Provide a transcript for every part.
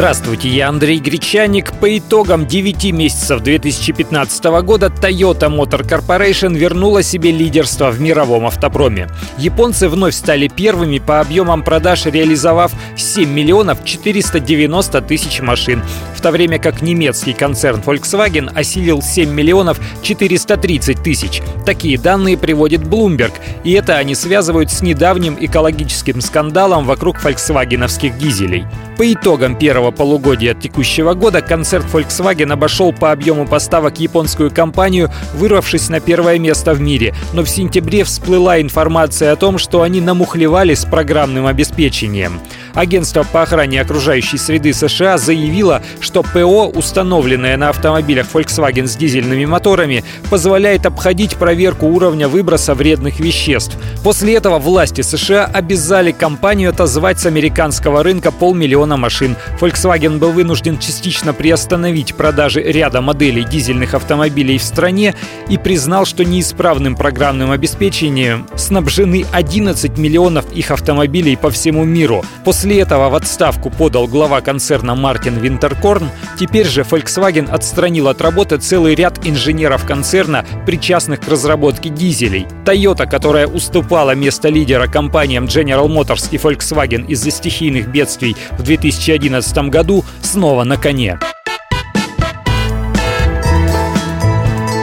Здравствуйте, я Андрей Гречаник. По итогам 9 месяцев 2015 года Toyota Motor Corporation вернула себе лидерство в мировом автопроме. Японцы вновь стали первыми по объемам продаж, реализовав 7 миллионов 490 тысяч машин, в то время как немецкий концерн Volkswagen осилил 7 миллионов 430 тысяч. Такие данные приводит Bloomberg, и это они связывают с недавним экологическим скандалом вокруг фольксвагеновских дизелей. По итогам первого полугодия текущего года концерн Volkswagen обошел по объему поставок японскую компанию, вырвавшись на первое место в мире. Но в сентябре всплыла информация о том, что они намухлевали с программным обеспечением. Агентство по охране окружающей среды США заявило, что ПО, установленное на автомобилях Volkswagen с дизельными моторами, позволяет обходить проверку уровня выброса вредных веществ. После этого власти США обязали компанию отозвать с американского рынка полмиллиона машин. Volkswagen был вынужден частично приостановить продажи ряда моделей дизельных автомобилей в стране и признал, что неисправным программным обеспечением снабжены 11 миллионов их автомобилей по всему миру. После этого в отставку подал глава концерна Мартин Винтеркорн. Теперь же Volkswagen отстранил от работы целый ряд инженеров концерна, причастных к разработке дизелей. Toyota, которая уступала место лидера компаниям General Motors и Volkswagen из-за стихийных бедствий в 2011 году, снова на коне.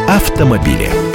Автомобили.